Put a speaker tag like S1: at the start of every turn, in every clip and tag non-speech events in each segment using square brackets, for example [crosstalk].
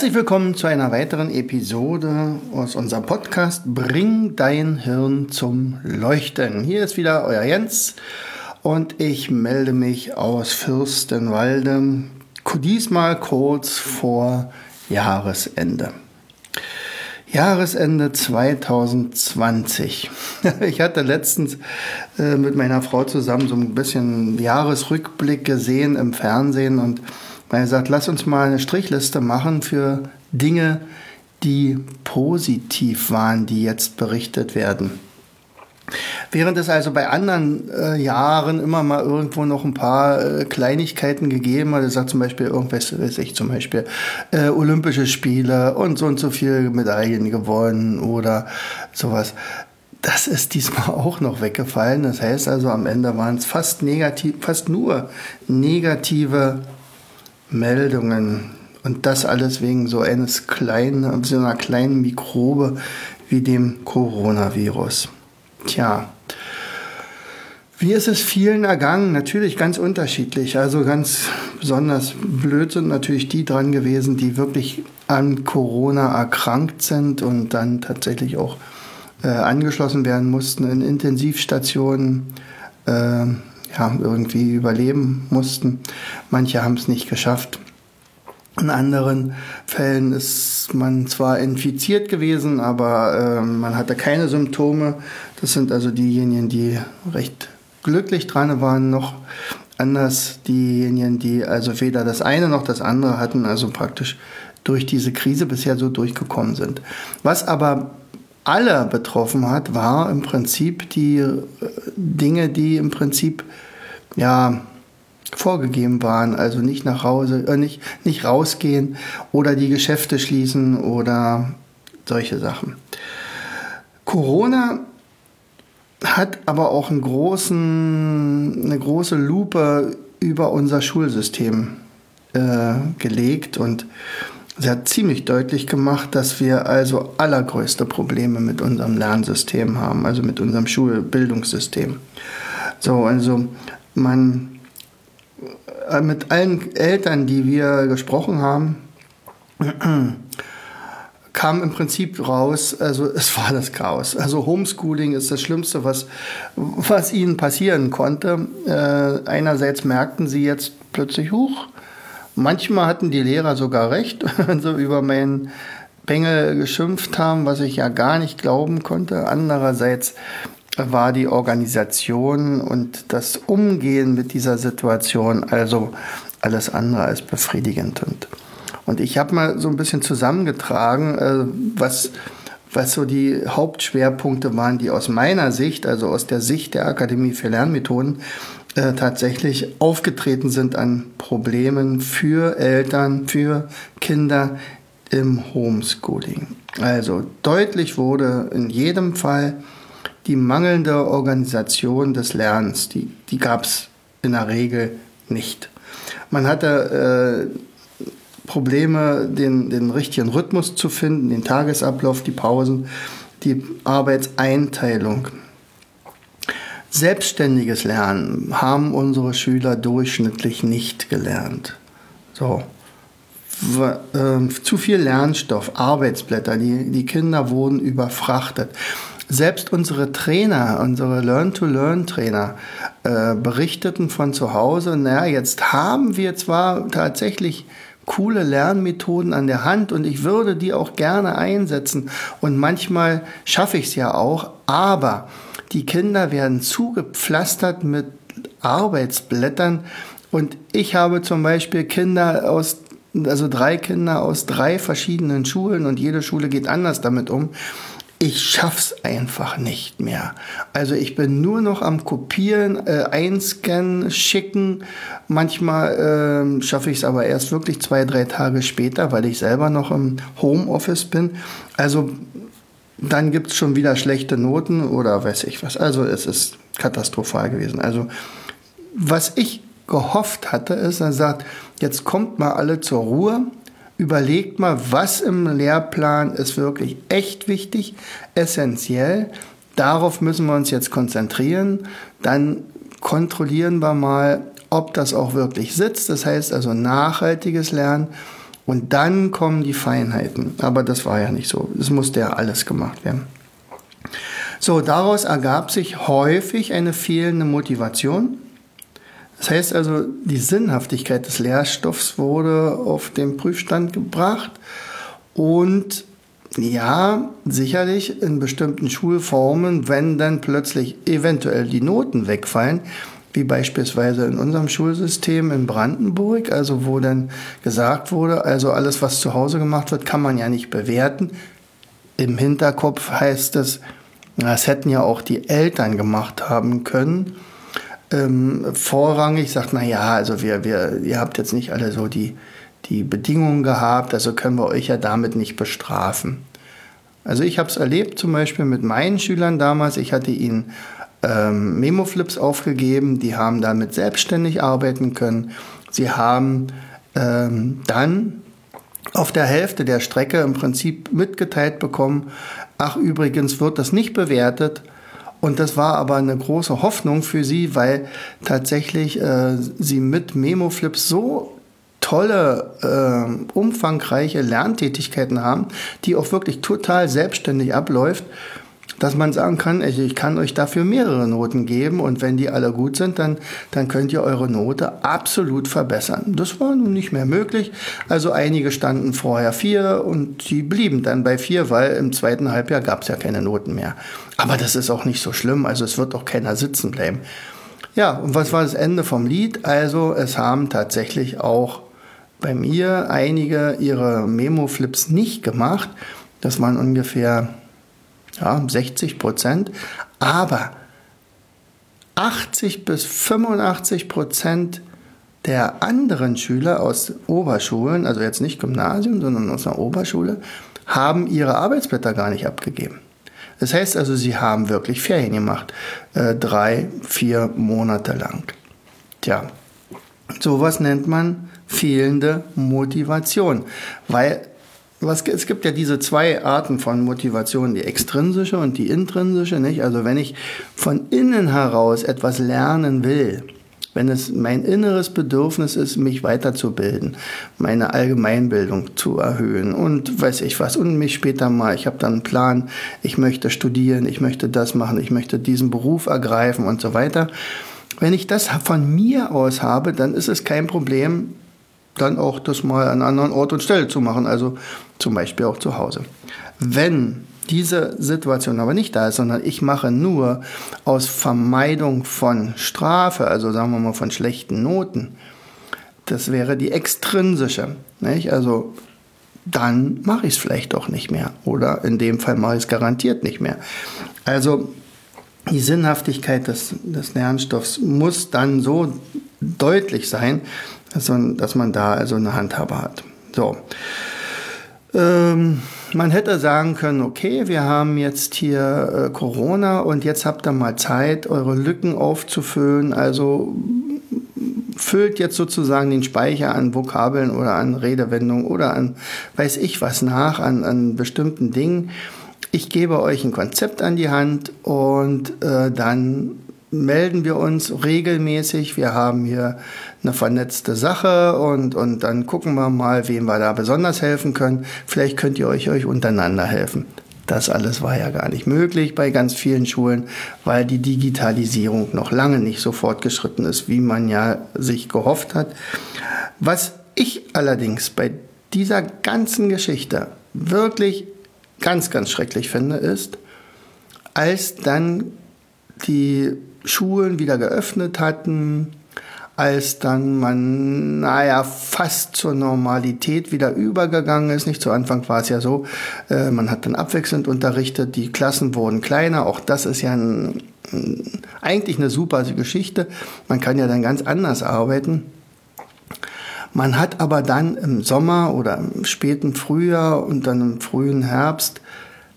S1: Herzlich willkommen zu einer weiteren Episode aus unserem Podcast Bring dein Hirn zum Leuchten. Hier ist wieder euer Jens und ich melde mich aus Fürstenwalde, diesmal kurz vor Jahresende. Jahresende 2020. [laughs] Ich hatte letztens äh, mit meiner Frau zusammen so ein bisschen Jahresrückblick gesehen im Fernsehen und weil er sagt, lass uns mal eine Strichliste machen für Dinge, die positiv waren, die jetzt berichtet werden. Während es also bei anderen äh, Jahren immer mal irgendwo noch ein paar äh, Kleinigkeiten gegeben hat, er sagt zum Beispiel irgendwas, weiß ich zum Beispiel, äh, Olympische Spiele und so und so viele Medaillen gewonnen oder sowas. Das ist diesmal [laughs] auch noch weggefallen. Das heißt also, am Ende waren es fast negativ, fast nur negative Meldungen. Und das alles wegen so eines kleinen, so einer kleinen Mikrobe wie dem Coronavirus. Tja, wie ist es vielen ergangen? Natürlich ganz unterschiedlich. Also ganz besonders blöd sind natürlich die dran gewesen, die wirklich an Corona erkrankt sind und dann tatsächlich auch äh, angeschlossen werden mussten in Intensivstationen. Äh, ja, irgendwie überleben mussten. Manche haben es nicht geschafft. In anderen Fällen ist man zwar infiziert gewesen, aber äh, man hatte keine Symptome. Das sind also diejenigen, die recht glücklich dran waren, noch anders diejenigen, die also weder das eine noch das andere hatten, also praktisch durch diese Krise bisher so durchgekommen sind. Was aber alle betroffen hat, war im Prinzip die äh, Dinge, die im Prinzip ja vorgegeben waren, also nicht nach Hause, äh, nicht, nicht rausgehen oder die Geschäfte schließen oder solche Sachen. Corona hat aber auch einen großen, eine große Lupe über unser Schulsystem äh, gelegt und Sie hat ziemlich deutlich gemacht, dass wir also allergrößte Probleme mit unserem Lernsystem haben, also mit unserem Schulbildungssystem. So, also man äh, mit allen Eltern, die wir gesprochen haben, [clears throat] kam im Prinzip raus, also [laughs] es war das Chaos. Also Homeschooling ist das Schlimmste, was, was ihnen passieren konnte. Äh, einerseits merkten sie jetzt plötzlich, hoch, Manchmal hatten die Lehrer sogar recht, [laughs] wenn sie über meinen Bengel geschimpft haben, was ich ja gar nicht glauben konnte. Andererseits war die Organisation und das Umgehen mit dieser Situation also alles andere als befriedigend. Und, und ich habe mal so ein bisschen zusammengetragen, äh, was, was so die Hauptschwerpunkte waren, die aus meiner Sicht, also aus der Sicht der Akademie für Lernmethoden, äh, tatsächlich aufgetreten sind an Problemen für Eltern, für Kinder im Homeschooling. Also deutlich wurde in jedem Fall die mangelnde Organisation des Lernens, die, die gab es in der Regel nicht. Man hatte äh, Probleme, den, den richtigen Rhythmus zu finden, den Tagesablauf, die Pausen, die Arbeitseinteilung. Selbstständiges Lernen haben unsere Schüler durchschnittlich nicht gelernt. So. Äh, zu viel Lernstoff, Arbeitsblätter, die, die Kinder wurden überfrachtet. Selbst unsere Trainer, unsere Learn-to-Learn-Trainer äh, berichteten von zu Hause, naja, jetzt haben wir zwar tatsächlich coole Lernmethoden an der Hand und ich würde die auch gerne einsetzen und manchmal schaffe ich es ja auch, aber die Kinder werden zugepflastert mit Arbeitsblättern. Und ich habe zum Beispiel Kinder aus, also drei Kinder aus drei verschiedenen Schulen und jede Schule geht anders damit um. ich schaff's einfach nicht mehr. Also ich bin nur noch am Kopieren, äh, einscannen, schicken. Manchmal äh, schaffe ich es aber erst wirklich zwei, drei Tage später, weil ich selber noch im Homeoffice bin. Also dann gibt's schon wieder schlechte Noten oder weiß ich was. Also es ist katastrophal gewesen. Also was ich gehofft hatte, ist, er sagt, jetzt kommt mal alle zur Ruhe Überlegt mal, was im Lehrplan ist wirklich echt wichtig, essentiell. Darauf müssen wir uns jetzt konzentrieren. Dann kontrollieren wir mal, ob das auch wirklich sitzt. Das heißt also nachhaltiges Lernen. Und dann kommen die Feinheiten. Aber das war ja nicht so. Es musste ja alles gemacht werden. So, daraus ergab sich häufig eine fehlende Motivation. Das heißt also, die Sinnhaftigkeit des Lehrstoffs wurde auf den Prüfstand gebracht und ja, sicherlich in bestimmten Schulformen, wenn dann plötzlich eventuell die Noten wegfallen, wie beispielsweise in unserem Schulsystem in Brandenburg, also wo dann gesagt wurde, also alles, was zu Hause gemacht wird, kann man ja nicht bewerten. Im Hinterkopf heißt es, das hätten ja auch die Eltern gemacht haben können ähm, vorrangig sagt, na ja, also wir, wir, ihr habt jetzt nicht alle so die, die Bedingungen gehabt, also können wir euch ja damit nicht bestrafen. Also ich habe es erlebt, zum Beispiel mit meinen Schülern damals. Ich hatte ihnen ähm, Memo-Flips aufgegeben, die haben damit selbstständig arbeiten können. Sie haben ähm, dann auf der Hälfte der Strecke im Prinzip mitgeteilt bekommen, ach übrigens wird das nicht bewertet, und das war aber eine große Hoffnung für sie, weil tatsächlich äh, sie mit Memo-Flips so tolle, äh, umfangreiche Lerntätigkeiten haben, die auch wirklich total selbstständig abläuft dass man sagen kann, ich kann euch dafür mehrere Noten geben und wenn die alle gut sind, dann, dann könnt ihr eure Note absolut verbessern. Das war nun nicht mehr möglich. Also einige standen vorher vier und die blieben dann bei vier, weil im zweiten Halbjahr gab es ja keine Noten mehr. Aber das ist auch nicht so schlimm, also es wird auch keiner sitzen bleiben. Ja, und was war das Ende vom Lied? Also es haben tatsächlich auch bei mir einige ihre Memo-Flips nicht gemacht. Das waren ungefähr ja, 60 Prozent, aber 80 bis 85 Prozent der anderen Schüler aus Oberschulen, also jetzt nicht Gymnasium, sondern aus einer Oberschule, haben ihre Arbeitsblätter gar nicht abgegeben. Das heißt also, sie haben wirklich Ferien gemacht, äh, drei, vier Monate lang. Tja, sowas nennt man fehlende Motivation, weil was, es gibt ja diese zwei Arten von Motivation, die extrinsische und die intrinsische, nicht? Also wenn ich von innen heraus etwas lernen will, wenn es mein inneres Bedürfnis ist, mich weiterzubilden, meine Allgemeinbildung zu erhöhen und weiß ich was und mich später mal, ich habe dann einen Plan, ich möchte studieren, ich möchte das machen, ich möchte diesen Beruf ergreifen und so weiter. Wenn ich das von mir aus habe, dann ist es kein Problem, dann auch das mal an anderen Ort und Stelle zu machen, also zum Beispiel auch zu Hause. Wenn diese Situation aber nicht da ist, sondern ich mache nur aus Vermeidung von Strafe, also sagen wir mal von schlechten Noten, das wäre die extrinsische. Nicht? Also dann mache ich es vielleicht auch nicht mehr. Oder in dem Fall mache ich es garantiert nicht mehr. Also die Sinnhaftigkeit des, des Lernstoffs muss dann so deutlich sein, dass man, dass man da also eine Handhabe hat. So. Ähm, man hätte sagen können, okay, wir haben jetzt hier äh, Corona und jetzt habt ihr mal Zeit, eure Lücken aufzufüllen. Also füllt jetzt sozusagen den Speicher an Vokabeln oder an Redewendungen oder an weiß ich was nach, an, an bestimmten Dingen. Ich gebe euch ein Konzept an die Hand und äh, dann melden wir uns regelmäßig. Wir haben hier eine vernetzte Sache und, und dann gucken wir mal, wem wir da besonders helfen können. Vielleicht könnt ihr euch, euch untereinander helfen. Das alles war ja gar nicht möglich bei ganz vielen Schulen, weil die Digitalisierung noch lange nicht so fortgeschritten ist, wie man ja sich gehofft hat. Was ich allerdings bei dieser ganzen Geschichte wirklich ganz, ganz schrecklich finde, ist, als dann die Schulen wieder geöffnet hatten, als dann man, naja, fast zur Normalität wieder übergegangen ist. Nicht zu Anfang war es ja so, äh, man hat dann abwechselnd unterrichtet, die Klassen wurden kleiner. Auch das ist ja ein, eigentlich eine super Geschichte. Man kann ja dann ganz anders arbeiten. Man hat aber dann im Sommer oder im späten Frühjahr und dann im frühen Herbst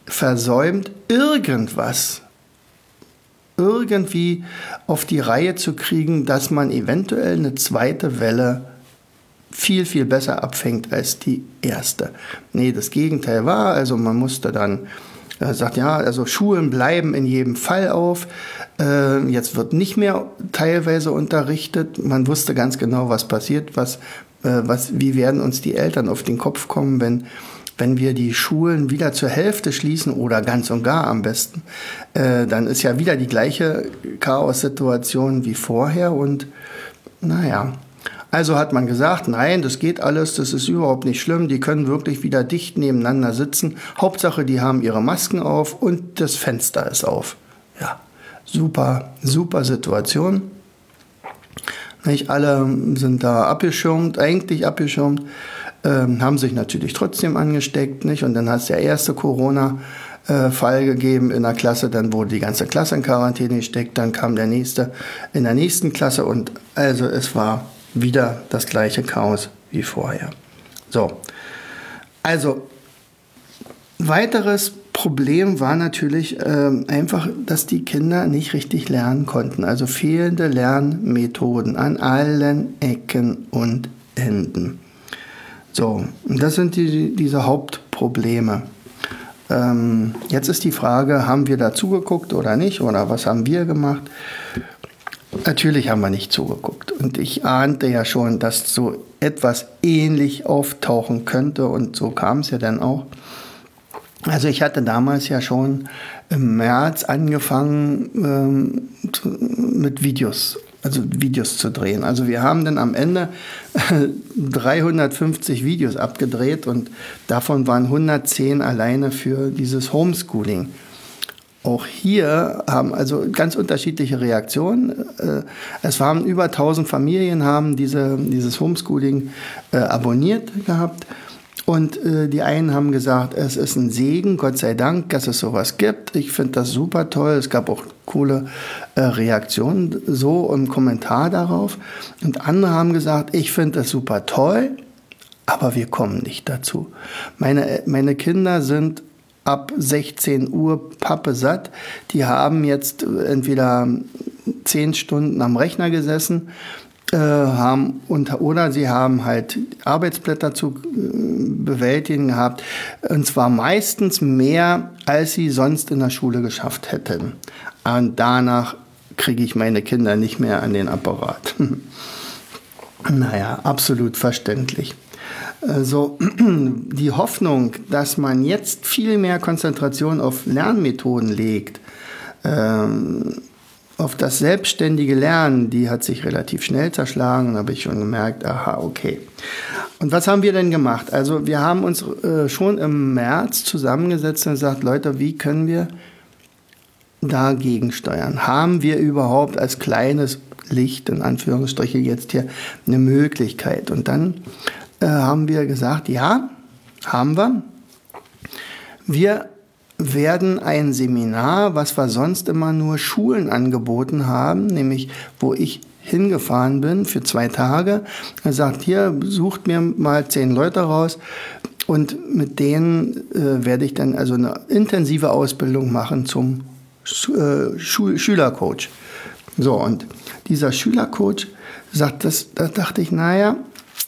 S1: versäumt, irgendwas irgendwie auf die Reihe zu kriegen, dass man eventuell eine zweite Welle viel, viel besser abfängt als die erste. Nee, das Gegenteil war, also man musste dann äh, sagt, ja, also Schulen bleiben in jedem Fall auf. Äh, jetzt wird nicht mehr teilweise unterrichtet. Man wusste ganz genau, was passiert, was, äh, was, wie werden uns die Eltern auf den Kopf kommen, wenn wenn wir die Schulen wieder zur Hälfte schließen oder ganz und gar am besten, äh, dann ist ja wieder die gleiche Chaos-Situation wie vorher und naja. Also hat man gesagt, nein, das geht alles, das ist überhaupt nicht schlimm, die können wirklich wieder dicht nebeneinander sitzen. Hauptsache, die haben ihre Masken auf und das Fenster ist auf. Ja, super, super Situation. Nicht alle sind da abgeschirmt, eigentlich abgeschirmt ähm, haben sich natürlich trotzdem angesteckt, nicht? Und dann hat es der erste Corona äh, Fall gegeben in der Klasse, dann wurde die ganze Klasse in Quarantäne gesteckt, dann kam der nächste in der nächsten Klasse und also es war wieder das gleiche Chaos wie vorher. So, also weiteres Problem war natürlich äh, einfach, dass die Kinder nicht richtig lernen konnten. Also fehlende Lernmethoden an allen Ecken und Enden. So, das sind die, diese Hauptprobleme. Ähm, jetzt ist die Frage, haben wir da zugeguckt oder nicht? Oder was haben wir gemacht? Natürlich haben wir nicht zugeguckt. Und ich ahnte ja schon, dass so etwas ähnlich auftauchen könnte. Und so kam es ja dann auch. Also ich hatte damals ja schon im März angefangen ähm, mit Videos also Videos zu drehen. Also wir haben dann am Ende 350 Videos abgedreht und davon waren 110 alleine für dieses Homeschooling. Auch hier haben also ganz unterschiedliche Reaktionen. Äh, es waren über 1000 Familien haben diese, dieses Homeschooling äh, abonniert gehabt. Und äh, die einen haben gesagt, es ist ein Segen, Gott sei Dank, dass es sowas gibt. Ich finde das super toll. Es gab auch coole äh, Reaktionen so im Kommentar darauf. Und andere haben gesagt, ich finde das super toll, aber wir kommen nicht dazu. Meine, meine Kinder sind ab 16 Uhr Pappe satt. Die haben jetzt entweder zehn Stunden am Rechner gesessen äh, haben unter, oder sie haben halt Arbeitsblätter zu äh, bewältigen gehabt und zwar meistens mehr, als sie sonst in der Schule geschafft hätten. Und danach kriege ich meine Kinder nicht mehr an den Apparat. [laughs] naja, absolut verständlich. Also [clears throat] die Hoffnung, dass man jetzt viel mehr Konzentration auf Lernmethoden legt, ähm, auf das selbstständige Lernen, die hat sich relativ schnell zerschlagen. Habe ich schon gemerkt, aha, okay. Und was haben wir denn gemacht? Also wir haben uns äh, schon im März zusammengesetzt und gesagt, Leute, wie können wir dagegen steuern? Haben wir überhaupt als kleines Licht, in Anführungsstriche jetzt hier, eine Möglichkeit? Und dann äh, haben wir gesagt, ja, haben wir. Wir werden ein Seminar, was wir sonst immer nur Schulen angeboten haben, nämlich wo ich hingefahren bin für zwei Tage. Er sagt, hier, sucht mir mal zehn Leute raus und mit denen äh, werde ich dann also eine intensive Ausbildung machen zum äh, Schul Schülercoach. So, und dieser Schülercoach sagt, das, da dachte ich, naja,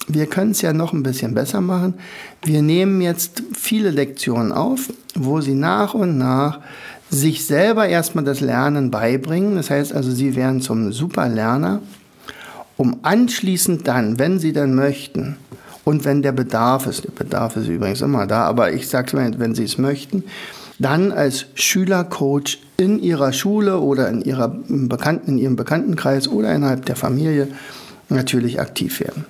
S1: wir können es ja noch ein bisschen besser machen. Wir nehmen jetzt viele Lektionen auf, wo Sie nach und nach sich selber erstmal das Lernen beibringen. Das heißt also, Sie werden zum Superlerner, um anschließend dann, wenn Sie dann möchten, und wenn der Bedarf ist, der Bedarf ist übrigens immer da, aber ich sage es mal, wenn Sie es möchten, dann als Schülercoach in Ihrer Schule oder in, ihrer Bekannten, in Ihrem Bekanntenkreis oder innerhalb der Familie natürlich aktiv werden.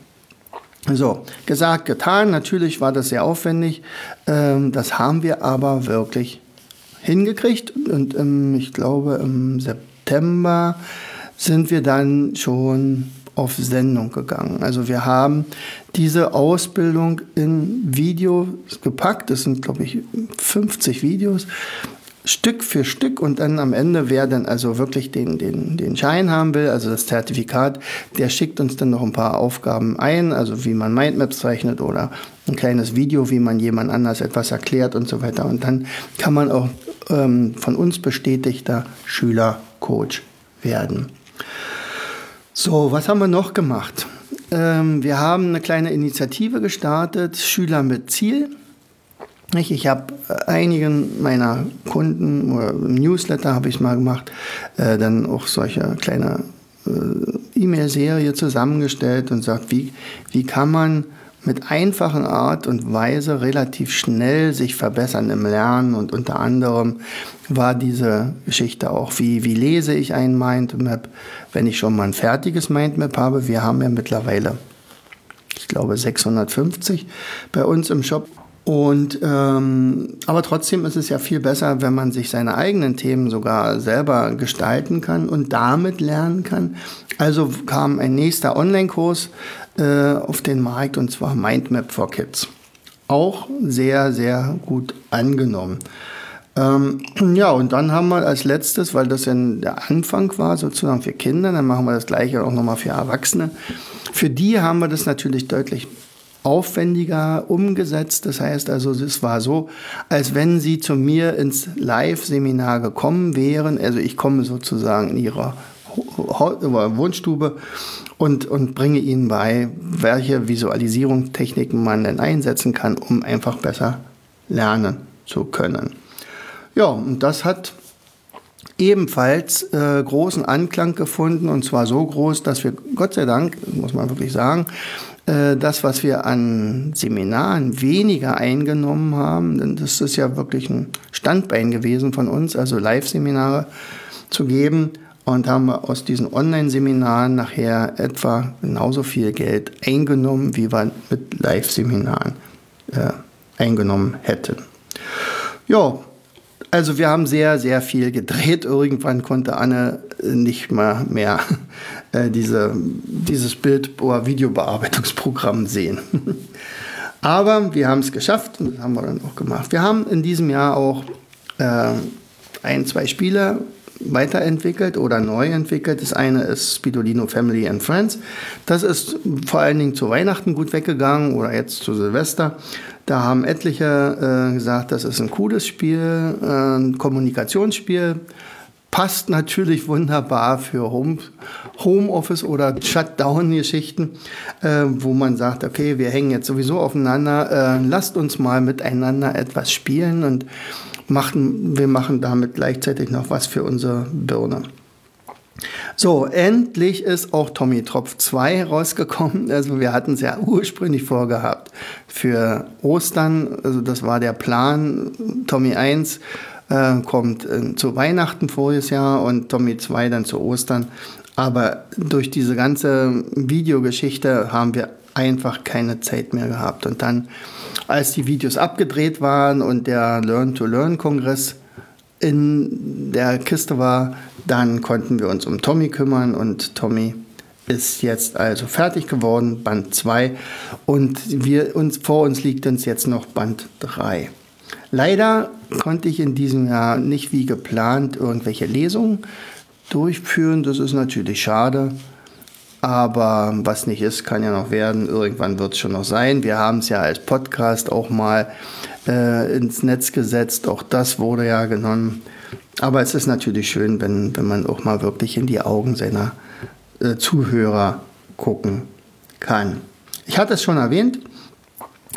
S1: So, gesagt, getan. Natürlich war das sehr aufwendig. Ähm, das haben wir aber wirklich hingekriegt. Und ähm, ich glaube, im September sind wir dann schon auf Sendung gegangen. Also wir haben diese Ausbildung in Videos gepackt. Das sind, glaube ich, 50 Videos. Stück für Stück und dann am Ende, wer dann also wirklich den, den, den Schein haben will, also das Zertifikat, der schickt uns dann noch ein paar Aufgaben ein, also wie man Mindmaps zeichnet oder ein kleines Video, wie man jemand anders etwas erklärt und so weiter. Und dann kann man auch ähm, von uns bestätigter Schüler, Coach werden. So, was haben wir noch gemacht? Ähm, wir haben eine kleine Initiative gestartet, Schüler mit Ziel. Ich habe einigen meiner Kunden oder im Newsletter habe ich mal gemacht, äh, dann auch solche kleine äh, E-Mail-Serie zusammengestellt und sagt, wie, wie kann man mit einfachen Art und Weise relativ schnell sich verbessern im Lernen? Und unter anderem war diese Geschichte auch, wie, wie lese ich ein Mindmap, wenn ich schon mal ein fertiges Mindmap habe. Wir haben ja mittlerweile, ich glaube, 650 bei uns im Shop und ähm, aber trotzdem ist es ja viel besser, wenn man sich seine eigenen Themen sogar selber gestalten kann und damit lernen kann. Also kam ein nächster Online-Kurs äh, auf den Markt und zwar Mindmap for Kids. Auch sehr, sehr gut angenommen. Ähm, ja, und dann haben wir als letztes, weil das ja der Anfang war, sozusagen für Kinder, dann machen wir das gleiche auch nochmal für Erwachsene. Für die haben wir das natürlich deutlich aufwendiger umgesetzt. Das heißt also, es war so, als wenn Sie zu mir ins Live-Seminar gekommen wären. Also ich komme sozusagen in Ihrer Wohnstube und, und bringe Ihnen bei, welche Visualisierungstechniken man denn einsetzen kann, um einfach besser lernen zu können. Ja, und das hat ebenfalls äh, großen Anklang gefunden und zwar so groß, dass wir Gott sei Dank, muss man wirklich sagen, das, was wir an Seminaren weniger eingenommen haben, denn das ist ja wirklich ein Standbein gewesen von uns, also Live-Seminare zu geben. Und haben wir aus diesen Online-Seminaren nachher etwa genauso viel Geld eingenommen, wie wir mit Live-Seminaren äh, eingenommen hätten. Ja, also wir haben sehr, sehr viel gedreht. Irgendwann konnte Anne nicht mal mehr [laughs] äh, diese, dieses Bild- oder Videobearbeitungsprogramm sehen. [laughs] Aber wir haben es geschafft und das haben wir dann auch gemacht. Wir haben in diesem Jahr auch äh, ein, zwei Spiele weiterentwickelt oder neu entwickelt. Das eine ist Spidolino Family and Friends. Das ist vor allen Dingen zu Weihnachten gut weggegangen oder jetzt zu Silvester. Da haben etliche äh, gesagt, das ist ein cooles Spiel, äh, ein Kommunikationsspiel. Passt natürlich wunderbar für Home, Homeoffice oder Shutdown-Geschichten, äh, wo man sagt, okay, wir hängen jetzt sowieso aufeinander, äh, lasst uns mal miteinander etwas spielen und machen, wir machen damit gleichzeitig noch was für unsere Birne. So, endlich ist auch Tommy Tropf 2 rausgekommen. Also wir hatten es ja ursprünglich vorgehabt für Ostern. Also das war der Plan. Tommy 1 äh, kommt äh, zu Weihnachten voriges Jahr und Tommy 2 dann zu Ostern. Aber durch diese ganze Videogeschichte haben wir einfach keine Zeit mehr gehabt. Und dann, als die Videos abgedreht waren und der Learn-to-Learn-Kongress in der Kiste war, dann konnten wir uns um Tommy kümmern und Tommy ist jetzt also fertig geworden, Band 2 und wir uns vor uns liegt uns jetzt noch Band 3. Leider konnte ich in diesem Jahr nicht wie geplant irgendwelche Lesungen durchführen, das ist natürlich schade. Aber was nicht ist, kann ja noch werden. Irgendwann wird es schon noch sein. Wir haben es ja als Podcast auch mal äh, ins Netz gesetzt. Auch das wurde ja genommen. Aber es ist natürlich schön, wenn, wenn man auch mal wirklich in die Augen seiner äh, Zuhörer gucken kann. Ich hatte es schon erwähnt.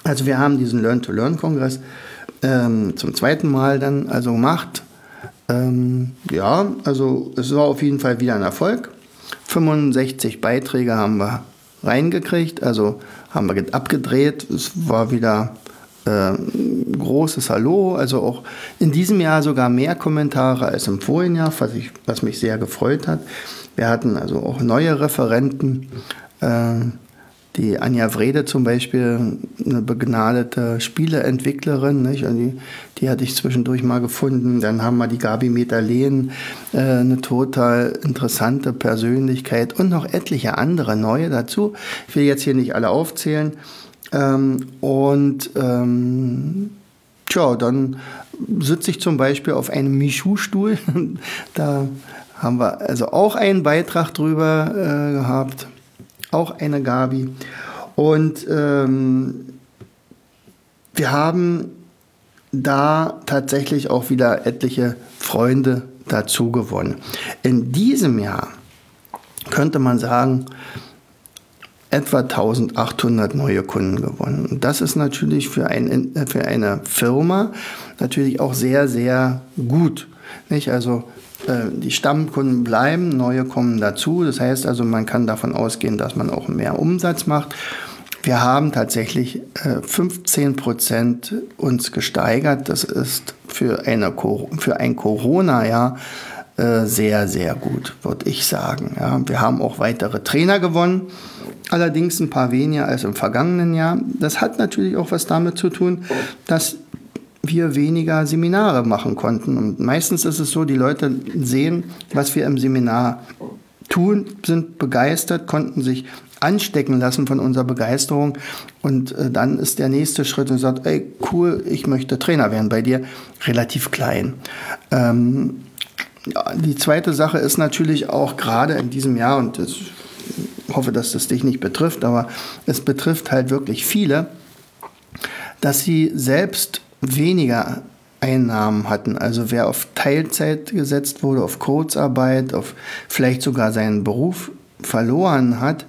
S1: Also wir haben diesen Learn-to-Learn-Kongress ähm, zum zweiten Mal dann also gemacht. Ähm, ja, also es war auf jeden Fall wieder ein Erfolg. 65 Beiträge haben wir reingekriegt, also haben wir abgedreht. Es war wieder äh, großes Hallo, also auch in diesem Jahr sogar mehr Kommentare als im vorigen Jahr, was, ich, was mich sehr gefreut hat. Wir hatten also auch neue Referenten, äh, die Anja Wrede zum Beispiel, eine begnadete Spieleentwicklerin, nicht? Die, die hatte ich zwischendurch mal gefunden. Dann haben wir die Gabi Metalehen, äh, eine total interessante Persönlichkeit und noch etliche andere neue dazu. Ich will jetzt hier nicht alle aufzählen. Ähm, und ähm, tja, dann sitze ich zum Beispiel auf einem Michu-Stuhl. [laughs] da haben wir also auch einen Beitrag drüber äh, gehabt, auch eine Gabi. Und ähm, wir haben da tatsächlich auch wieder etliche Freunde dazu gewonnen. In diesem Jahr könnte man sagen, etwa 1800 neue Kunden gewonnen. Und das ist natürlich für, ein, für eine Firma natürlich auch sehr, sehr gut. Nicht? Also äh, die Stammkunden bleiben, neue kommen dazu. Das heißt also, man kann davon ausgehen, dass man auch mehr Umsatz macht. Wir haben tatsächlich 15 äh, Prozent uns gesteigert. Das ist für, eine, für ein Corona-Jahr äh, sehr, sehr gut, würde ich sagen. Ja, wir haben auch weitere Trainer gewonnen, allerdings ein paar weniger als im vergangenen Jahr. Das hat natürlich auch was damit zu tun, dass wir weniger Seminare machen konnten. Und meistens ist es so, die Leute sehen, was wir im Seminar tun, sind begeistert, konnten sich anstecken lassen von unserer Begeisterung. Und äh, dann ist der nächste Schritt und sagt, ey, cool, ich möchte Trainer werden bei dir, relativ klein. Ähm, ja, die zweite Sache ist natürlich auch gerade in diesem Jahr, und ich hoffe, dass das dich nicht betrifft, aber es betrifft halt wirklich viele, dass sie selbst weniger Einnahmen hatten. Also wer auf Teilzeit gesetzt wurde, auf Kurzarbeit, auf vielleicht sogar seinen Beruf verloren hat,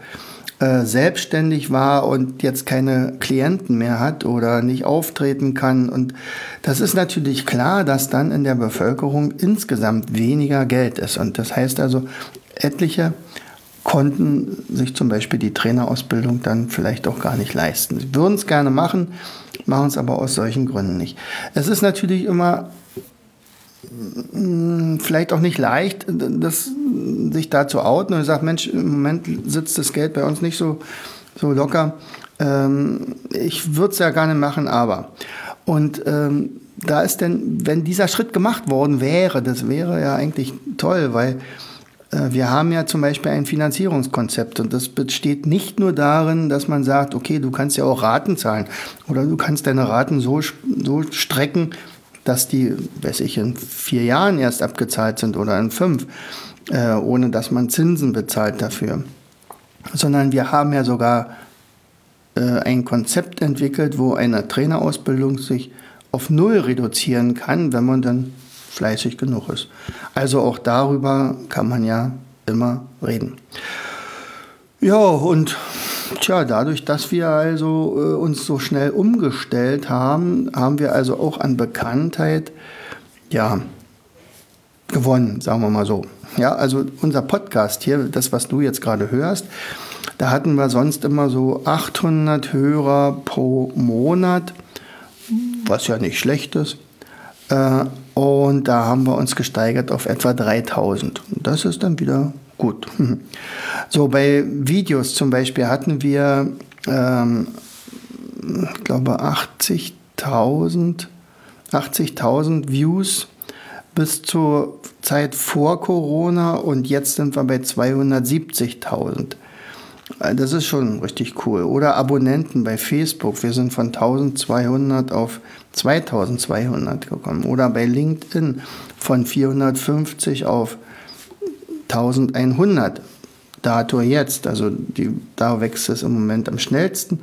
S1: äh, selbstständig war und jetzt keine Klienten mehr hat oder nicht auftreten kann. Und das ist natürlich klar, dass dann in der Bevölkerung insgesamt weniger Geld ist. Und das heißt also, etliche konnten sich zum Beispiel die Trainerausbildung dann vielleicht auch gar nicht leisten. Sie würden es gerne machen, machen es aber aus solchen Gründen nicht. Es ist natürlich immer mm, vielleicht auch nicht leicht, das, sich da zu outen und sagt, Mensch, im Moment sitzt das Geld bei uns nicht so, so locker. Ähm, ich würde es ja gerne machen, aber. Und ähm, da ist denn, wenn dieser Schritt gemacht worden wäre, das wäre ja eigentlich toll, weil äh, wir haben ja zum Beispiel ein Finanzierungskonzept und das besteht nicht nur darin, dass man sagt, okay, du kannst ja auch Raten zahlen oder du kannst deine Raten so, so strecken, dass die, weiß ich, in vier Jahren erst abgezahlt sind oder in fünf, äh, ohne dass man Zinsen bezahlt dafür. Sondern wir haben ja sogar äh, ein Konzept entwickelt, wo eine Trainerausbildung sich auf Null reduzieren kann, wenn man dann fleißig genug ist. Also auch darüber kann man ja immer reden. Ja, und tja, dadurch, dass wir also äh, uns so schnell umgestellt haben, haben wir also auch an Bekanntheit, ja, gewonnen, sagen wir mal so. Ja, also unser Podcast hier, das, was du jetzt gerade hörst, da hatten wir sonst immer so 800 Hörer pro Monat, was ja nicht schlecht ist. Äh, und da haben wir uns gesteigert auf etwa 3000. Das ist dann wieder gut. [laughs] So, bei Videos zum Beispiel hatten wir, ähm, ich glaube, 80.000 80.000 Views bis zur Zeit vor Corona und jetzt sind wir bei 270.000. Äh, das ist schon richtig cool. Oder Abonnenten bei Facebook. Wir sind von 1200 auf 2200 gekommen. Oder bei LinkedIn von 450 auf 1100. Dato jetzt. Also die, da wächst es im Moment am schnellsten.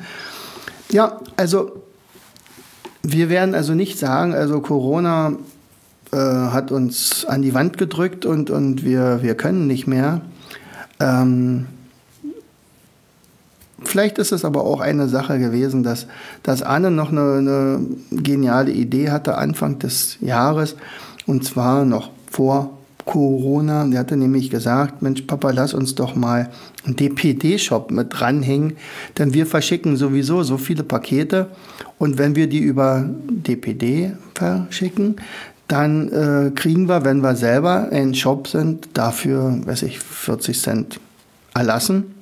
S1: Ja, also wir werden also nicht sagen, also Corona äh, hat uns an die Wand gedrückt und, und wir, wir können nicht mehr. Ähm, Vielleicht ist es aber auch eine Sache gewesen, dass, dass Anne noch eine, eine geniale Idee hatte Anfang des Jahres und zwar noch vor Corona. Die hatte nämlich gesagt, Mensch, Papa, lass uns doch mal einen DPD-Shop mit dranhängen, denn wir verschicken sowieso so viele Pakete und wenn wir die über DPD verschicken, dann äh, kriegen wir, wenn wir selber ein Shop sind, dafür, weiß ich, 40 Cent erlassen.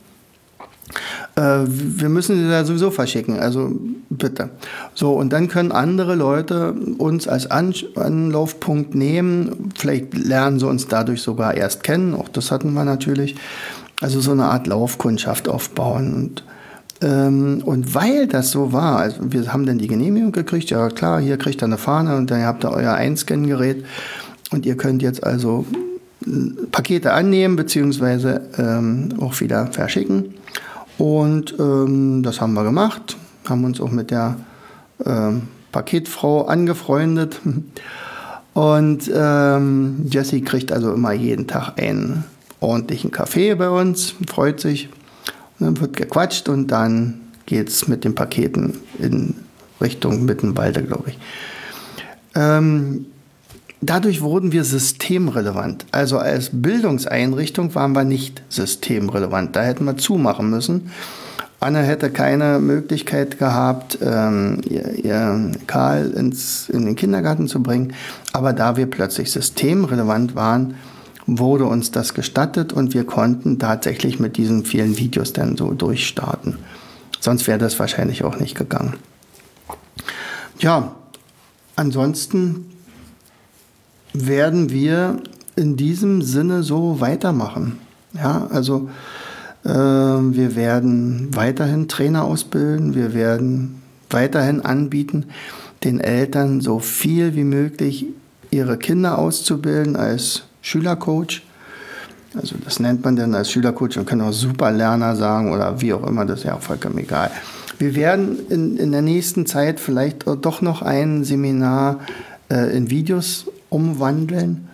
S1: äh, wir müssen sie da sowieso verschicken, also bitte. So, und dann können andere Leute uns als An Anlaufpunkt nehmen. Vielleicht lernen sie uns dadurch sogar erst kennen, auch das hatten wir natürlich. Also so eine Art Laufkundschaft aufbauen. Und, und weil das so war, also wir haben dann die Genehmigung gekriegt, ja klar, hier kriegt ihr eine Fahne und dann habt ihr euer Einscan-Gerät und ihr könnt jetzt also Pakete annehmen beziehungsweise ähm, auch wieder verschicken. Und ähm, das haben wir gemacht, haben uns auch mit der ähm, Paketfrau angefreundet. [laughs] Und ähm, Jessie kriegt also immer jeden Tag einen ordentlichen Kaffee bei uns, freut sich. Dann wird gequatscht und dann geht es mit den Paketen in Richtung Mittenwalde, glaube ich. Ähm, Dadurch wurden wir systemrelevant. Also als Bildungseinrichtung waren wir nicht systemrelevant. Da hätten wir zumachen müssen. Anne hätte keine Möglichkeit gehabt, ähm, ihr, ihr Karl ins, in den Kindergarten zu bringen. Aber da wir plötzlich systemrelevant waren, wurde uns das gestattet und wir konnten tatsächlich mit diesen vielen Videos dann so durchstarten. Sonst wäre das wahrscheinlich auch nicht gegangen. Ja, ansonsten werden wir in diesem Sinne so weitermachen. Ja, also äh, wir werden weiterhin Trainer ausbilden, wir werden weiterhin anbieten, den Eltern so viel wie möglich ihre Kinder auszubilden als Schülercoach. Also das nennt man dann als Schülercoach, man kann auch Superlerner sagen oder wie auch immer, das ist ja vollkommen egal. Wir werden in, in der nächsten Zeit vielleicht doch noch ein Seminar äh, in Videos umwandeln.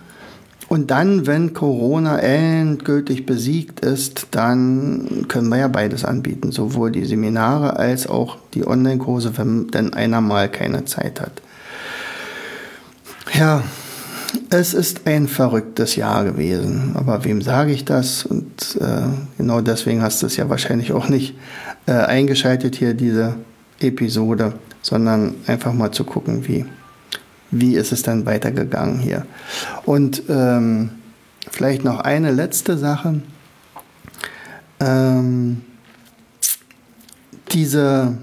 S1: Und dann, wenn Corona endgültig besiegt ist, dann können wir ja beides anbieten, sowohl die Seminare als auch die Online-Kurse, wenn denn einer mal keine Zeit hat. Ja, es ist ein verrücktes Jahr gewesen. Aber wem sage ich das? Und äh, genau deswegen hast du es ja wahrscheinlich auch nicht äh, eingeschaltet hier, diese Episode, sondern einfach mal zu gucken, wie wie ist es dann weitergegangen hier. Und ähm, vielleicht noch eine letzte Sache. Ähm, diese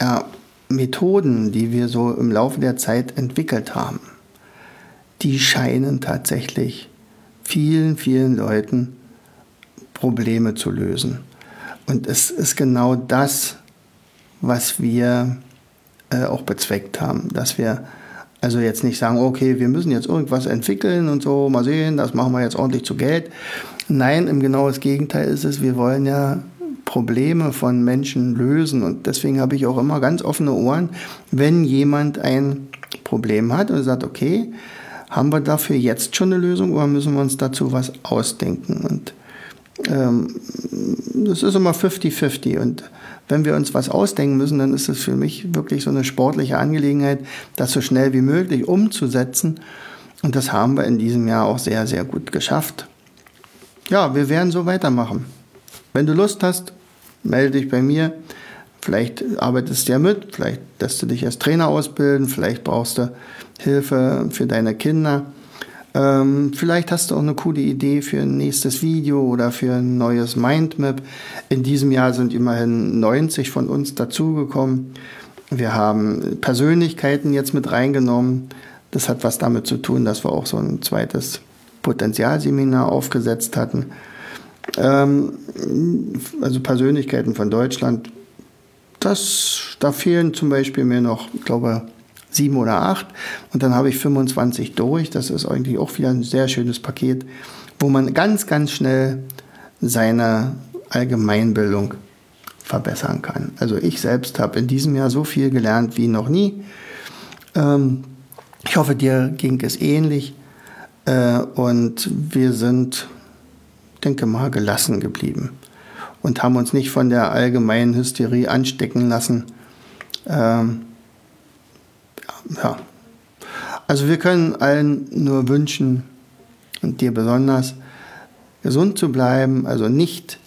S1: ja, Methoden, die wir so im Laufe der Zeit entwickelt haben, die scheinen tatsächlich vielen, vielen Leuten Probleme zu lösen. Und es ist genau das, was wir äh, auch bezweckt haben, dass wir also jetzt nicht sagen, okay, wir müssen jetzt irgendwas entwickeln und so, mal sehen, das machen wir jetzt ordentlich zu Geld. Nein, im genau Gegenteil ist es, wir wollen ja Probleme von Menschen lösen und deswegen habe ich auch immer ganz offene Ohren, wenn jemand ein Problem hat und sagt, okay, haben wir dafür jetzt schon eine Lösung oder müssen wir uns dazu was ausdenken? Und ähm, das ist immer 50-50 und wenn wir uns was ausdenken müssen, dann ist es für mich wirklich so eine sportliche Angelegenheit, das so schnell wie möglich umzusetzen. Und das haben wir in diesem Jahr auch sehr, sehr gut geschafft. Ja, wir werden so weitermachen. Wenn du Lust hast, melde dich bei mir. Vielleicht arbeitest du ja mit, vielleicht lässt du dich als Trainer ausbilden, vielleicht brauchst du Hilfe für deine Kinder. Ähm, vielleicht hast du auch eine coole Idee für ein nächstes Video oder für ein neues Mindmap. In diesem Jahr sind immerhin 90 von uns dazugekommen. Wir haben Persönlichkeiten jetzt mit reingenommen. Das hat was damit zu tun, dass wir auch so ein zweites Potenzialseminar aufgesetzt hatten. Ähm, also Persönlichkeiten von Deutschland. Das, da fehlen zum Beispiel mir noch, ich glaube, sieben oder acht und dann habe ich 25 durch. Das ist eigentlich auch wieder ein sehr schönes Paket, wo man ganz, ganz schnell seine Allgemeinbildung verbessern kann. Also ich selbst habe in diesem Jahr so viel gelernt wie noch nie. Ähm, ich hoffe, dir ging es ähnlich äh, und wir sind, denke mal, gelassen geblieben und haben uns nicht von der allgemeinen Hysterie anstecken lassen. Ähm, ja. Also wir können allen nur wünschen und dir besonders gesund zu bleiben, also nicht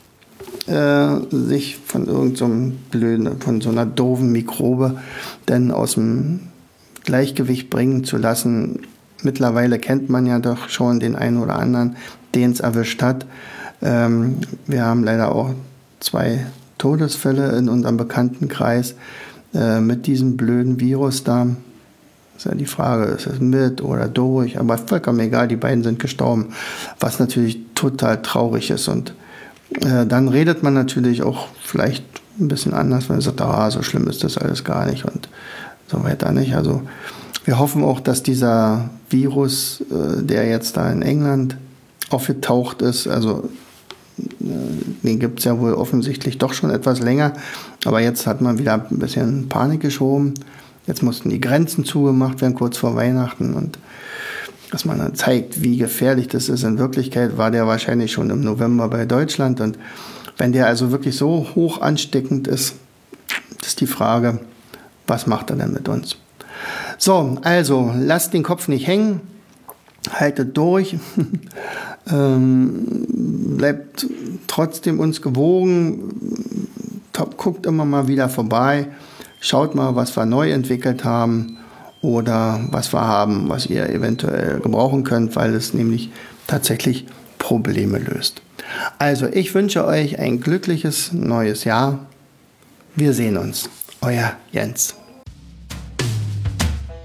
S1: äh, sich von irgendeinem so blöden, von so einer doofen Mikrobe denn aus dem Gleichgewicht bringen zu lassen. Mittlerweile kennt man ja doch schon den einen oder anderen, den es erwischt hat. Ähm, wir haben leider auch zwei Todesfälle in unserem Bekanntenkreis äh, mit diesem blöden Virus da. Ist ja die Frage, ist es mit oder durch? Aber vollkommen egal, die beiden sind gestorben, was natürlich total traurig ist. Und äh, dann redet man natürlich auch vielleicht ein bisschen anders, wenn man sagt, ah, so schlimm ist das alles gar nicht und so weiter nicht. Also wir hoffen auch, dass dieser Virus, äh, der jetzt da in England aufgetaucht ist, also äh, den gibt es ja wohl offensichtlich doch schon etwas länger, aber jetzt hat man wieder ein bisschen Panik geschoben. Jetzt mussten die Grenzen zugemacht werden, kurz vor Weihnachten. Und dass man dann zeigt, wie gefährlich das ist. In Wirklichkeit war der wahrscheinlich schon im November bei Deutschland. Und wenn der also wirklich so hoch ansteckend ist, ist die Frage, was macht er denn mit uns? So, also lasst den Kopf nicht hängen, haltet durch, [laughs] ähm, bleibt trotzdem uns gewogen, guckt immer mal wieder vorbei Schaut mal, was wir neu entwickelt haben oder was wir haben, was ihr eventuell gebrauchen könnt, weil es nämlich tatsächlich Probleme löst. Also, ich wünsche euch ein glückliches neues Jahr. Wir sehen uns. Euer Jens.